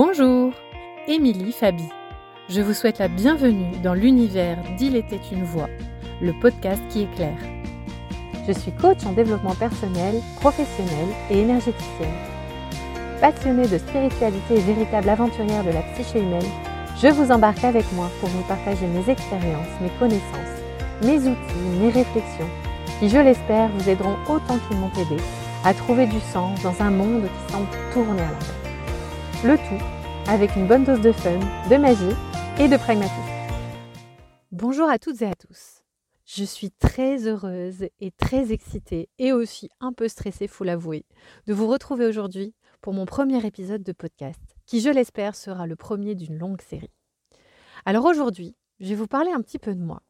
Bonjour, Émilie Fabi. Je vous souhaite la bienvenue dans l'univers d'Il était une voix, le podcast qui éclaire. Je suis coach en développement personnel, professionnel et énergéticienne. Passionnée de spiritualité et véritable aventurière de la psyché humaine, je vous embarque avec moi pour vous partager mes expériences, mes connaissances, mes outils, mes réflexions, qui, je l'espère, vous aideront autant qu'ils m'ont aidé à trouver du sens dans un monde qui semble tourner à l'envers. Le tout avec une bonne dose de fun, de magie et de pragmatisme. Bonjour à toutes et à tous. Je suis très heureuse et très excitée et aussi un peu stressée, faut l'avouer, de vous retrouver aujourd'hui pour mon premier épisode de podcast, qui je l'espère sera le premier d'une longue série. Alors aujourd'hui, je vais vous parler un petit peu de moi.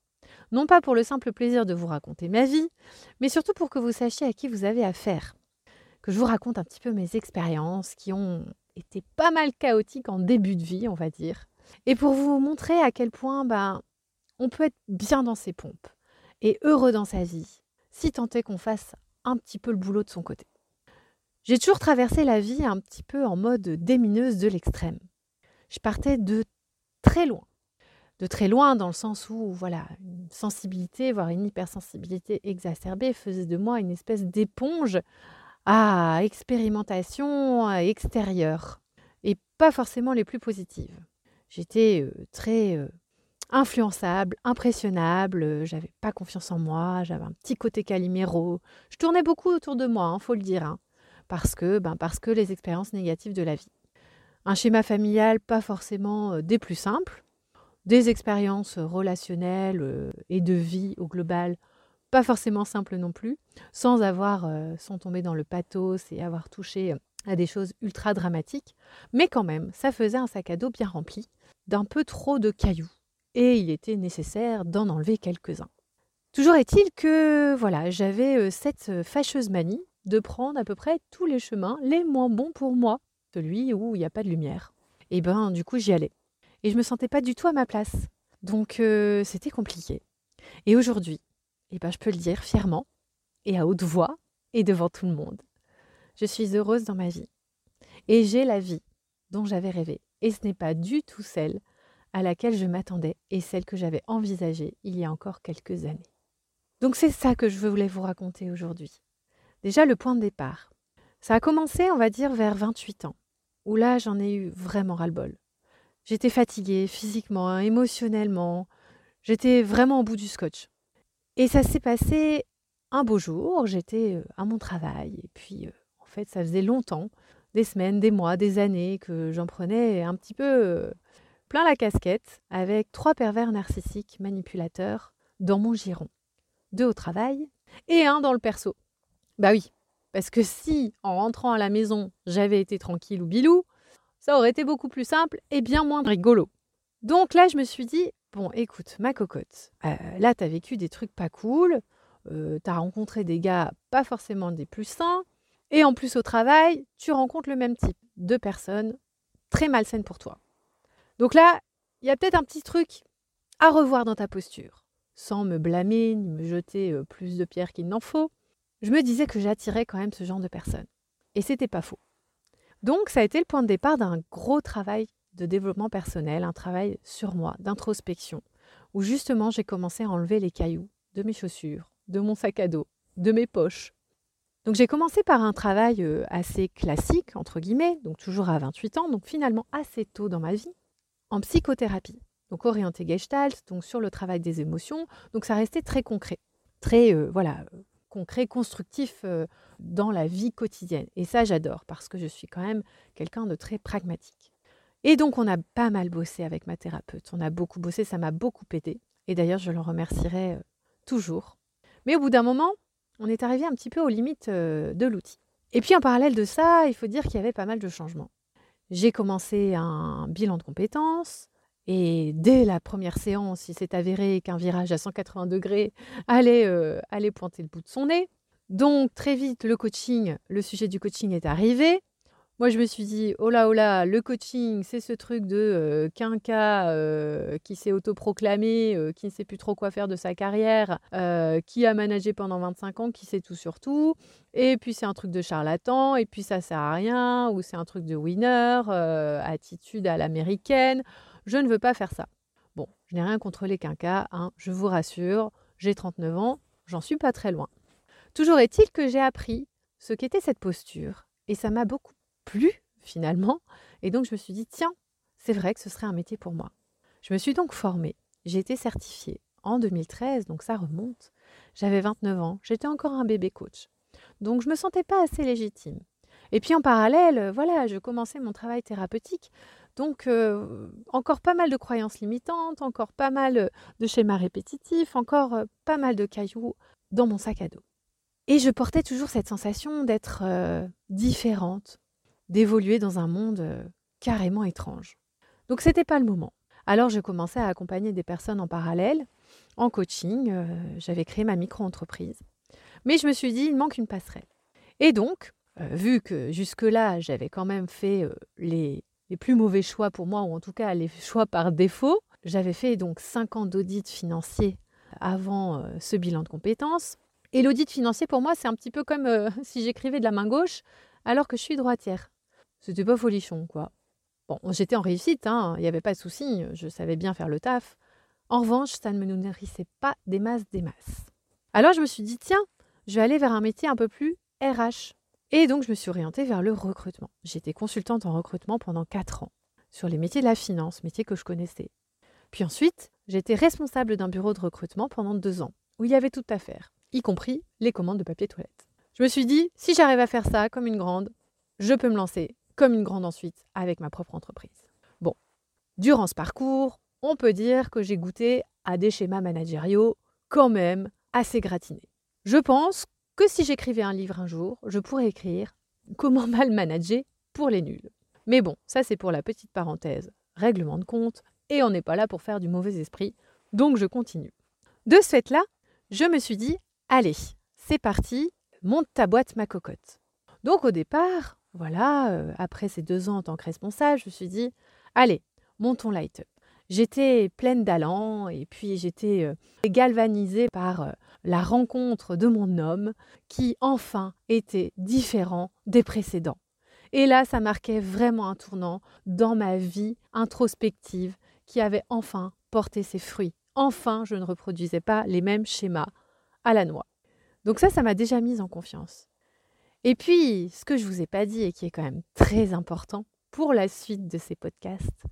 Non pas pour le simple plaisir de vous raconter ma vie, mais surtout pour que vous sachiez à qui vous avez affaire. Que je vous raconte un petit peu mes expériences qui ont était pas mal chaotique en début de vie, on va dire. Et pour vous montrer à quel point ben, on peut être bien dans ses pompes et heureux dans sa vie, si tant est qu'on fasse un petit peu le boulot de son côté. J'ai toujours traversé la vie un petit peu en mode démineuse de l'extrême. Je partais de très loin. De très loin dans le sens où voilà, une sensibilité, voire une hypersensibilité exacerbée faisait de moi une espèce d'éponge à expérimentation extérieure et pas forcément les plus positives. J'étais très influençable, impressionnable, j'avais pas confiance en moi, j'avais un petit côté caliméro. Je tournais beaucoup autour de moi, hein, faut le dire, hein, parce que ben, parce que les expériences négatives de la vie. Un schéma familial pas forcément des plus simples, des expériences relationnelles et de vie au global pas forcément simple non plus, sans avoir, euh, sans tomber dans le pathos et avoir touché euh, à des choses ultra dramatiques. Mais quand même, ça faisait un sac à dos bien rempli, d'un peu trop de cailloux. Et il était nécessaire d'en enlever quelques-uns. Toujours est-il que voilà, j'avais euh, cette fâcheuse manie de prendre à peu près tous les chemins les moins bons pour moi, celui où il n'y a pas de lumière. Et ben du coup j'y allais. Et je me sentais pas du tout à ma place. Donc c'était compliqué. Et aujourd'hui, eh ben, je peux le dire fièrement et à haute voix et devant tout le monde. Je suis heureuse dans ma vie. Et j'ai la vie dont j'avais rêvé. Et ce n'est pas du tout celle à laquelle je m'attendais et celle que j'avais envisagée il y a encore quelques années. Donc c'est ça que je voulais vous raconter aujourd'hui. Déjà le point de départ. Ça a commencé, on va dire, vers 28 ans, où là j'en ai eu vraiment ras-le-bol. J'étais fatiguée physiquement, émotionnellement, j'étais vraiment au bout du scotch. Et ça s'est passé un beau jour, j'étais à mon travail, et puis en fait ça faisait longtemps, des semaines, des mois, des années, que j'en prenais un petit peu plein la casquette avec trois pervers narcissiques manipulateurs dans mon giron. Deux au travail et un dans le perso. Bah oui, parce que si en rentrant à la maison j'avais été tranquille ou bilou, ça aurait été beaucoup plus simple et bien moins rigolo. Donc là je me suis dit, Bon, écoute, ma cocotte, euh, là, tu as vécu des trucs pas cool, euh, tu as rencontré des gars pas forcément des plus sains, et en plus au travail, tu rencontres le même type de personnes très malsaines pour toi. Donc là, il y a peut-être un petit truc à revoir dans ta posture, sans me blâmer ni me jeter euh, plus de pierres qu'il n'en faut. Je me disais que j'attirais quand même ce genre de personnes. Et c'était pas faux. Donc ça a été le point de départ d'un gros travail de développement personnel, un travail sur moi, d'introspection, où justement j'ai commencé à enlever les cailloux de mes chaussures, de mon sac à dos, de mes poches. Donc j'ai commencé par un travail euh, assez classique, entre guillemets, donc toujours à 28 ans, donc finalement assez tôt dans ma vie, en psychothérapie. Donc orienté gestalt, donc sur le travail des émotions, donc ça restait très concret, très euh, voilà, concret, constructif euh, dans la vie quotidienne. Et ça j'adore parce que je suis quand même quelqu'un de très pragmatique. Et donc, on a pas mal bossé avec ma thérapeute. On a beaucoup bossé, ça m'a beaucoup aidé. Et d'ailleurs, je l'en remercierai euh, toujours. Mais au bout d'un moment, on est arrivé un petit peu aux limites euh, de l'outil. Et puis, en parallèle de ça, il faut dire qu'il y avait pas mal de changements. J'ai commencé un bilan de compétences. Et dès la première séance, il s'est avéré qu'un virage à 180 degrés allait, euh, allait pointer le bout de son nez. Donc très vite, le coaching, le sujet du coaching est arrivé. Moi, je me suis dit, oh là, oh là, le coaching, c'est ce truc de euh, quinca euh, qui s'est autoproclamé, euh, qui ne sait plus trop quoi faire de sa carrière, qui a managé pendant 25 ans, qui sait tout sur tout. Et puis, c'est un truc de charlatan, et puis ça sert à rien, ou c'est un truc de winner, attitude à l'américaine. Je ne veux pas faire ça. Bon, je n'ai rien contre les quinquas, hein, je vous rassure, j'ai 39 ans, j'en suis pas très loin. Toujours est-il que j'ai appris ce qu'était cette posture, et ça m'a beaucoup finalement. Et donc je me suis dit, tiens, c'est vrai que ce serait un métier pour moi. Je me suis donc formée. J'ai été certifiée en 2013, donc ça remonte. J'avais 29 ans, j'étais encore un bébé coach. Donc je me sentais pas assez légitime. Et puis en parallèle, voilà, je commençais mon travail thérapeutique. Donc euh, encore pas mal de croyances limitantes, encore pas mal de schémas répétitifs, encore euh, pas mal de cailloux dans mon sac à dos. Et je portais toujours cette sensation d'être euh, différente, d'évoluer dans un monde euh, carrément étrange. Donc c'était pas le moment. Alors je commençais à accompagner des personnes en parallèle, en coaching, euh, j'avais créé ma micro-entreprise. Mais je me suis dit, il manque une passerelle. Et donc, euh, vu que jusque-là, j'avais quand même fait les, les, plus mauvais choix pour moi, ou en tout cas les choix par défaut, j'avais fait donc 5 ans d'audit financier avant ce bilan de compétences. Et l'audit financier, pour moi, c'est un petit peu comme si j'écrivais de la main gauche alors que je suis droitière. C'était pas folichon, quoi. Bon, j'étais en réussite, hein, il n'y avait pas de souci, je savais bien faire le taf. En revanche, ça ne me nourrissait pas des masses des masses. Alors je me suis dit, tiens, je vais aller vers un métier un peu plus RH. Et donc je me suis orientée vers le recrutement. J'étais consultante en recrutement pendant 4 ans, sur les métiers de la finance, métiers que je connaissais. Puis ensuite, j'étais responsable d'un bureau de recrutement pendant 2 ans, où il y avait tout à faire, y compris les commandes de papier toilette. Je me suis dit, si j'arrive à faire ça comme une grande, je peux me lancer comme une grande ensuite avec ma propre entreprise. Bon, durant ce parcours, on peut dire que j'ai goûté à des schémas managériaux quand même assez gratinés. Je pense que si j'écrivais un livre un jour, je pourrais écrire Comment mal manager pour les nuls. Mais bon, ça c'est pour la petite parenthèse, règlement de compte, et on n'est pas là pour faire du mauvais esprit, donc je continue. De ce fait-là, je me suis dit, allez, c'est parti, monte ta boîte, ma cocotte. Donc au départ, voilà, après ces deux ans en tant que responsable, je me suis dit, allez, montons light up. J'étais pleine d'allant et puis j'étais galvanisée par la rencontre de mon homme qui enfin était différent des précédents. Et là, ça marquait vraiment un tournant dans ma vie introspective qui avait enfin porté ses fruits. Enfin, je ne reproduisais pas les mêmes schémas à la noix. Donc ça, ça m'a déjà mise en confiance. Et puis, ce que je ne vous ai pas dit et qui est quand même très important pour la suite de ces podcasts,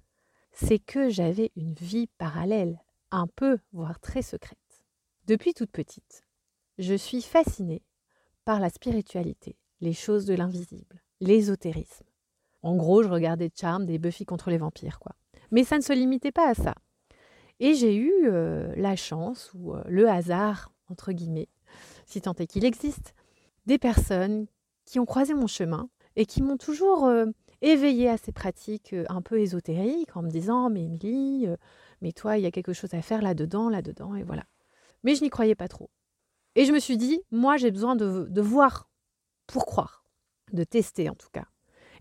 c'est que j'avais une vie parallèle, un peu, voire très secrète. Depuis toute petite, je suis fascinée par la spiritualité, les choses de l'invisible, l'ésotérisme. En gros, je regardais Charm des Buffy contre les vampires, quoi. Mais ça ne se limitait pas à ça. Et j'ai eu euh, la chance, ou euh, le hasard, entre guillemets, si tant est qu'il existe, des personnes qui ont croisé mon chemin et qui m'ont toujours euh, éveillé à ces pratiques euh, un peu ésotériques en me disant Mais Émilie, euh, mais toi, il y a quelque chose à faire là-dedans, là-dedans, et voilà. Mais je n'y croyais pas trop. Et je me suis dit Moi, j'ai besoin de, de voir pour croire, de tester en tout cas.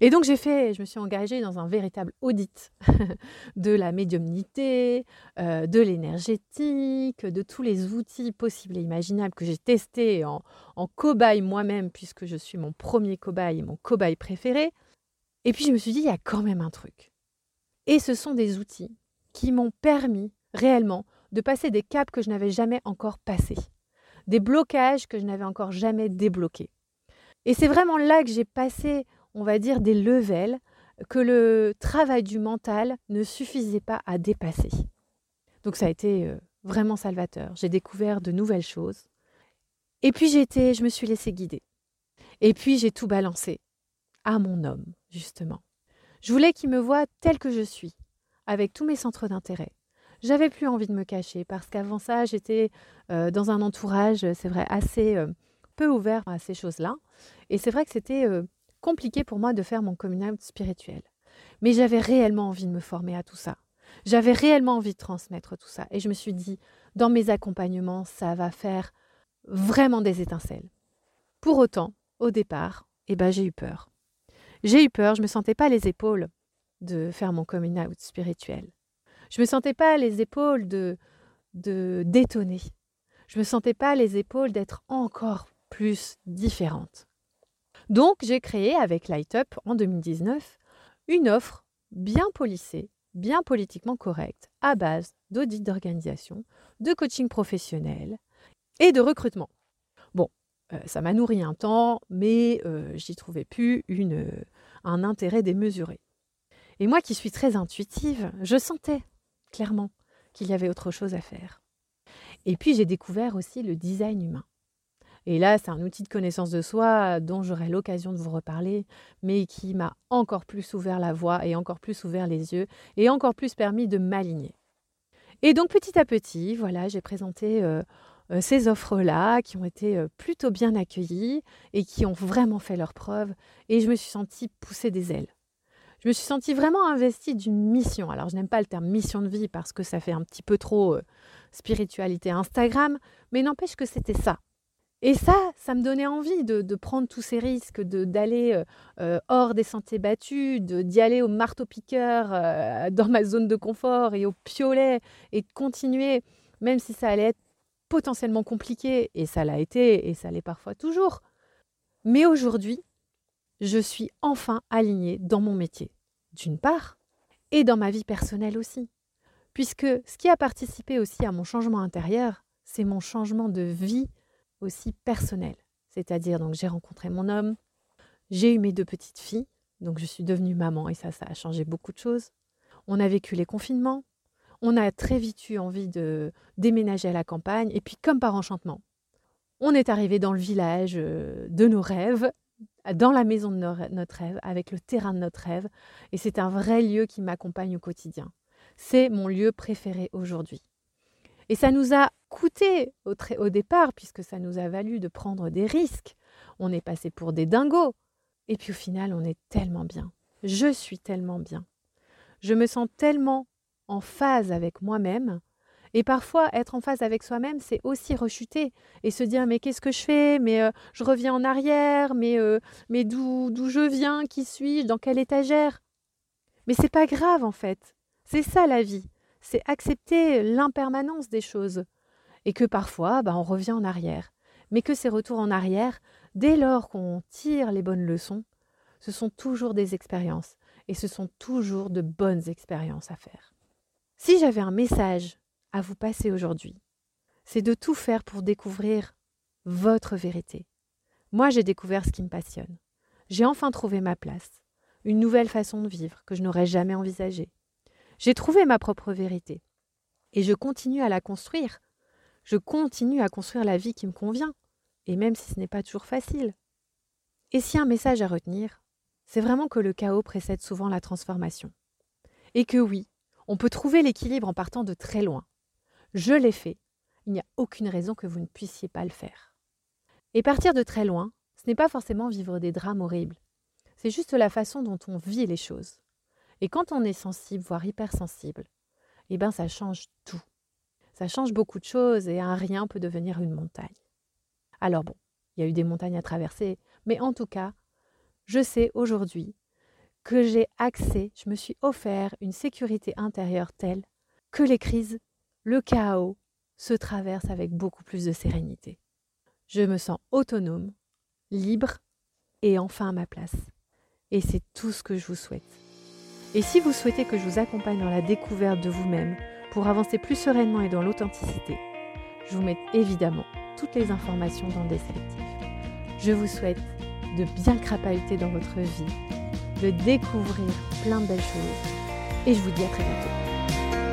Et donc j'ai fait, je me suis engagée dans un véritable audit de la médiumnité, euh, de l'énergétique, de tous les outils possibles et imaginables que j'ai testés en, en cobaye moi-même, puisque je suis mon premier cobaye et mon cobaye préféré. Et puis je me suis dit, il y a quand même un truc. Et ce sont des outils qui m'ont permis réellement de passer des caps que je n'avais jamais encore passés, des blocages que je n'avais encore jamais débloqués. Et c'est vraiment là que j'ai passé on va dire, des levels que le travail du mental ne suffisait pas à dépasser. Donc ça a été euh, vraiment salvateur. J'ai découvert de nouvelles choses. Et puis j'étais, je me suis laissée guider. Et puis j'ai tout balancé à mon homme, justement. Je voulais qu'il me voie tel que je suis, avec tous mes centres d'intérêt. J'avais plus envie de me cacher parce qu'avant ça, j'étais euh, dans un entourage, c'est vrai, assez euh, peu ouvert à ces choses-là. Et c'est vrai que c'était compliqué pour moi de faire mon coming spirituel. Mais j'avais réellement envie de me former à tout ça. J'avais réellement envie de transmettre tout ça. Et je me suis dit, dans mes accompagnements, ça va faire vraiment des étincelles. Pour autant, au départ, eh ben, j'ai eu peur. J'ai eu peur, je ne me sentais pas les épaules de faire mon coming out spirituel. Je ne me sentais pas les épaules de, de détonner. Je ne me sentais pas les épaules d'être encore plus différente. Donc j'ai créé avec Light Up en 2019 une offre bien polissée, bien politiquement correcte, à base d'audit d'organisation, de coaching professionnel et de recrutement. Bon, euh, ça m'a nourri un temps, mais euh, j'y trouvais plus un intérêt démesuré. Et moi qui suis très intuitive, je sentais clairement qu'il y avait autre chose à faire. Et puis j'ai découvert aussi le design humain. Et là, c'est un outil de connaissance de soi dont j'aurai l'occasion de vous reparler, mais qui m'a encore plus ouvert la voie et encore plus ouvert les yeux et encore plus permis de m'aligner. Et donc petit à petit, voilà, j'ai présenté euh, euh, ces offres-là qui ont été euh, plutôt bien accueillies et qui ont vraiment fait leur preuve. Et je me suis sentie pousser des ailes. Je me suis sentie vraiment investie d'une mission. Alors je n'aime pas le terme mission de vie parce que ça fait un petit peu trop spiritualité Instagram, mais n'empêche que c'était ça. Et ça, ça me donnait envie de, prendre tous ces risques, d'aller euh, euh, hors des sentiers battus, d'y aller au marteau-piqueur euh, dans ma zone de confort et au piolet et de continuer, même si ça allait être potentiellement compliqué, et ça l'a été, et ça l'est parfois toujours. Mais aujourd'hui, je suis enfin alignée dans mon métier, d'une part, et dans ma vie personnelle aussi. Puisque ce qui a participé aussi à mon changement intérieur, c'est mon changement de vie aussi personnel. C'est-à-dire, donc j'ai rencontré mon homme, j'ai eu mes deux petites filles, donc je suis devenue maman et ça, ça a changé beaucoup de choses. On a vécu les confinements, on a très vite eu envie de déménager à la campagne et puis comme par enchantement, on est arrivé dans le village euh, de nos rêves, dans la maison de notre rêve, avec le terrain de notre rêve et c'est un vrai lieu qui m'accompagne au quotidien. C'est mon lieu préféré aujourd'hui. Et ça nous a coûté au, au, départ, puisque ça nous a valu de prendre des risques. On est passé pour des dingos. Et puis au final, on est tellement bien. Je suis tellement bien. Je me sens tellement en phase avec moi-même. Et parfois, être en phase avec soi-même, c'est aussi rechuter et se dire mais qu'est-ce que je fais? Mais euh, je reviens en arrière. Mais, euh, mais d'où je viens? Qui suis-je? Dans quelle étagère? Mais c'est pas grave en fait. C'est ça la vie c'est accepter l'impermanence des choses. Et que parfois, bah, on revient en arrière. Mais que ces retours en arrière, dès lors qu'on tire les bonnes leçons, ce sont toujours des expériences. Et ce sont toujours de bonnes expériences à faire. Si j'avais un message à vous passer aujourd'hui, c'est de tout faire pour découvrir votre vérité. Moi, j'ai découvert ce qui me passionne. J'ai enfin trouvé ma place, une nouvelle façon de vivre que je n'aurais jamais envisagée. J'ai trouvé ma propre vérité. Et je continue à la construire. Je continue à construire la vie qui me convient. Et même si ce n'est pas toujours facile. Et si un message à retenir, c'est vraiment que le chaos précède souvent la transformation. Et que oui, on peut trouver l'équilibre en partant de très loin. Je l'ai fait. Il n'y a aucune raison que vous ne puissiez pas le faire. Et partir de très loin, ce n'est pas forcément vivre des drames horribles. C'est juste la façon dont on vit les choses. Et quand on est sensible, voire hypersensible, eh bien ça change tout. Ça change beaucoup de choses et un rien peut devenir une montagne. Alors bon, il y a eu des montagnes à traverser, mais en tout cas, je sais aujourd'hui que j'ai accès, je me suis offert une sécurité intérieure telle que les crises, le chaos se traversent avec beaucoup plus de sérénité. Je me sens autonome, libre et enfin à ma place. Et c'est tout ce que je vous souhaite. Et si vous souhaitez que je vous accompagne dans la découverte de vous-même pour avancer plus sereinement et dans l'authenticité, je vous mets évidemment toutes les informations dans le descriptif. Je vous souhaite de bien crapahuter dans votre vie, de découvrir plein de belles choses et je vous dis à très bientôt.